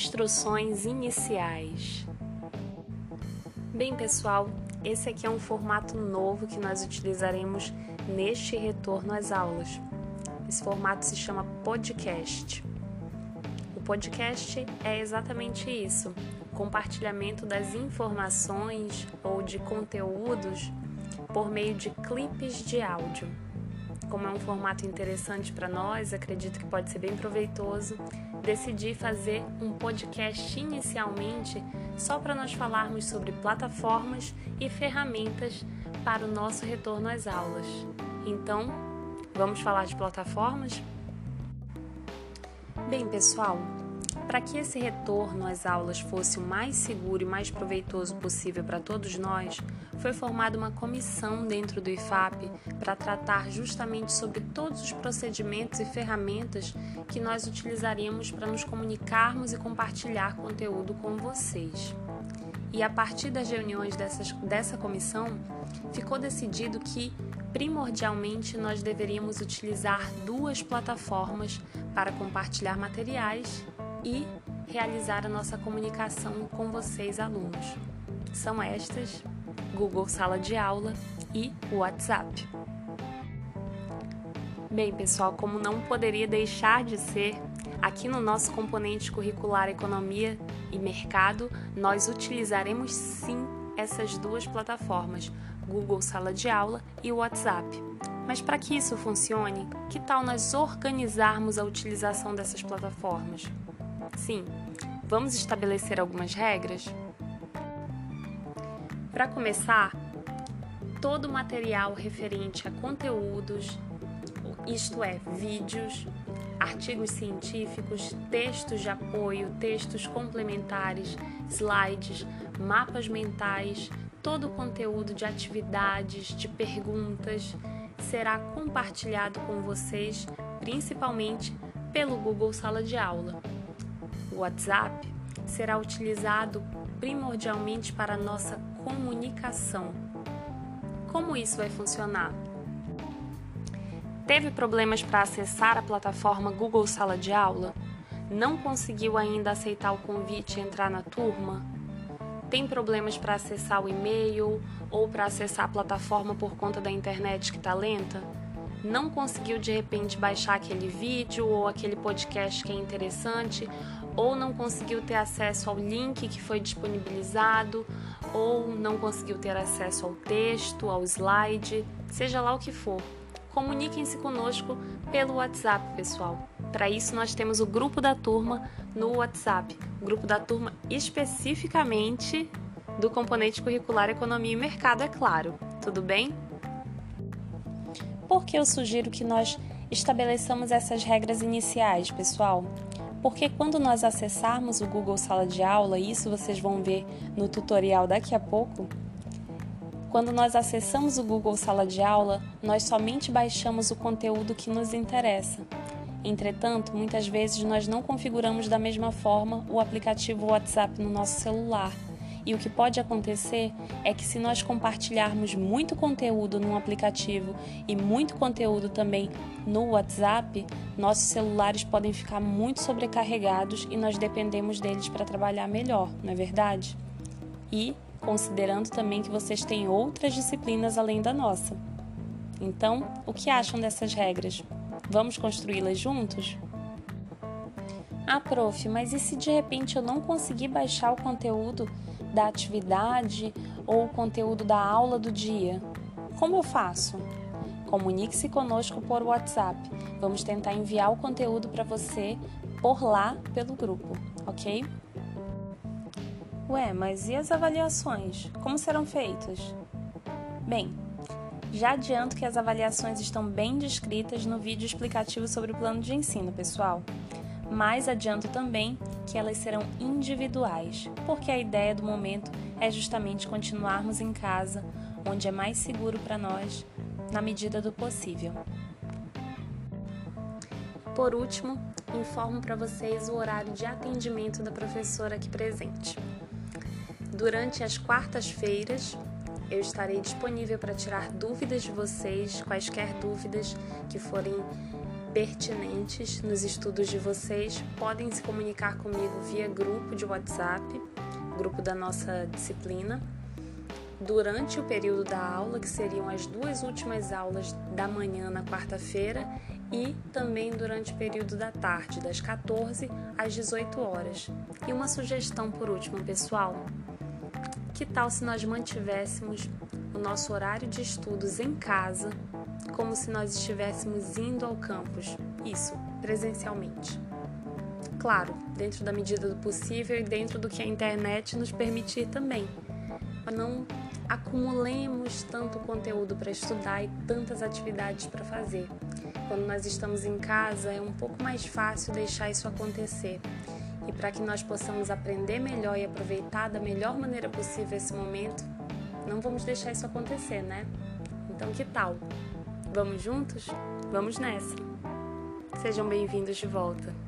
Instruções iniciais. Bem, pessoal, esse aqui é um formato novo que nós utilizaremos neste retorno às aulas. Esse formato se chama podcast. O podcast é exatamente isso: compartilhamento das informações ou de conteúdos por meio de clipes de áudio. Como é um formato interessante para nós, acredito que pode ser bem proveitoso, decidi fazer um podcast inicialmente só para nós falarmos sobre plataformas e ferramentas para o nosso retorno às aulas. Então, vamos falar de plataformas? Bem, pessoal, para que esse retorno às aulas fosse o mais seguro e mais proveitoso possível para todos nós, foi formada uma comissão dentro do IFAP para tratar justamente sobre todos os procedimentos e ferramentas que nós utilizaríamos para nos comunicarmos e compartilhar conteúdo com vocês. E a partir das reuniões dessas, dessa comissão, ficou decidido que primordialmente nós deveríamos utilizar duas plataformas para compartilhar materiais e realizar a nossa comunicação com vocês, alunos. São estas: Google Sala de Aula e WhatsApp. Bem, pessoal, como não poderia deixar de ser, aqui no nosso componente curricular Economia e Mercado, nós utilizaremos sim essas duas plataformas, Google Sala de Aula e WhatsApp. Mas para que isso funcione, que tal nós organizarmos a utilização dessas plataformas? Sim, vamos estabelecer algumas regras? Para começar, todo material referente a conteúdos, isto é, vídeos, artigos científicos, textos de apoio, textos complementares, slides, mapas mentais, todo o conteúdo de atividades, de perguntas será compartilhado com vocês, principalmente pelo Google Sala de Aula o WhatsApp será utilizado primordialmente para nossa comunicação. Como isso vai funcionar? Teve problemas para acessar a plataforma Google Sala de Aula? Não conseguiu ainda aceitar o convite e entrar na turma? Tem problemas para acessar o e-mail ou para acessar a plataforma por conta da internet que está lenta? Não conseguiu de repente baixar aquele vídeo ou aquele podcast que é interessante ou não conseguiu ter acesso ao link que foi disponibilizado, ou não conseguiu ter acesso ao texto, ao slide, seja lá o que for. Comuniquem-se conosco pelo WhatsApp, pessoal. Para isso, nós temos o grupo da turma no WhatsApp, o grupo da turma especificamente do componente curricular Economia e Mercado, é claro. Tudo bem? Por que eu sugiro que nós estabeleçamos essas regras iniciais, pessoal? porque quando nós acessarmos o Google Sala de Aula, isso vocês vão ver no tutorial daqui a pouco, quando nós acessamos o Google Sala de Aula, nós somente baixamos o conteúdo que nos interessa. Entretanto, muitas vezes nós não configuramos da mesma forma o aplicativo WhatsApp no nosso celular. E o que pode acontecer é que se nós compartilharmos muito conteúdo num aplicativo e muito conteúdo também no WhatsApp, nossos celulares podem ficar muito sobrecarregados e nós dependemos deles para trabalhar melhor, não é verdade? E considerando também que vocês têm outras disciplinas além da nossa. Então, o que acham dessas regras? Vamos construí-las juntos? Ah, prof, mas e se de repente eu não conseguir baixar o conteúdo da atividade ou o conteúdo da aula do dia. Como eu faço? Comunique-se conosco por WhatsApp. Vamos tentar enviar o conteúdo para você por lá pelo grupo, ok? Ué, mas e as avaliações? Como serão feitas? Bem, já adianto que as avaliações estão bem descritas no vídeo explicativo sobre o plano de ensino, pessoal. Mas adianto também que elas serão individuais, porque a ideia do momento é justamente continuarmos em casa, onde é mais seguro para nós, na medida do possível. Por último, informo para vocês o horário de atendimento da professora aqui presente. Durante as quartas-feiras, eu estarei disponível para tirar dúvidas de vocês, quaisquer dúvidas que forem pertinentes nos estudos de vocês, podem se comunicar comigo via grupo de WhatsApp, grupo da nossa disciplina, durante o período da aula, que seriam as duas últimas aulas da manhã na quarta-feira, e também durante o período da tarde, das 14 às 18 horas. E uma sugestão por último, pessoal: que tal se nós mantivéssemos o nosso horário de estudos em casa, como se nós estivéssemos indo ao campus? Isso, presencialmente. Claro, dentro da medida do possível e dentro do que a internet nos permitir também. Não acumulemos tanto conteúdo para estudar e tantas atividades para fazer. Quando nós estamos em casa, é um pouco mais fácil deixar isso acontecer. E para que nós possamos aprender melhor e aproveitar da melhor maneira possível esse momento, não vamos deixar isso acontecer, né? Então, que tal? Vamos juntos? Vamos nessa! Sejam bem-vindos de volta!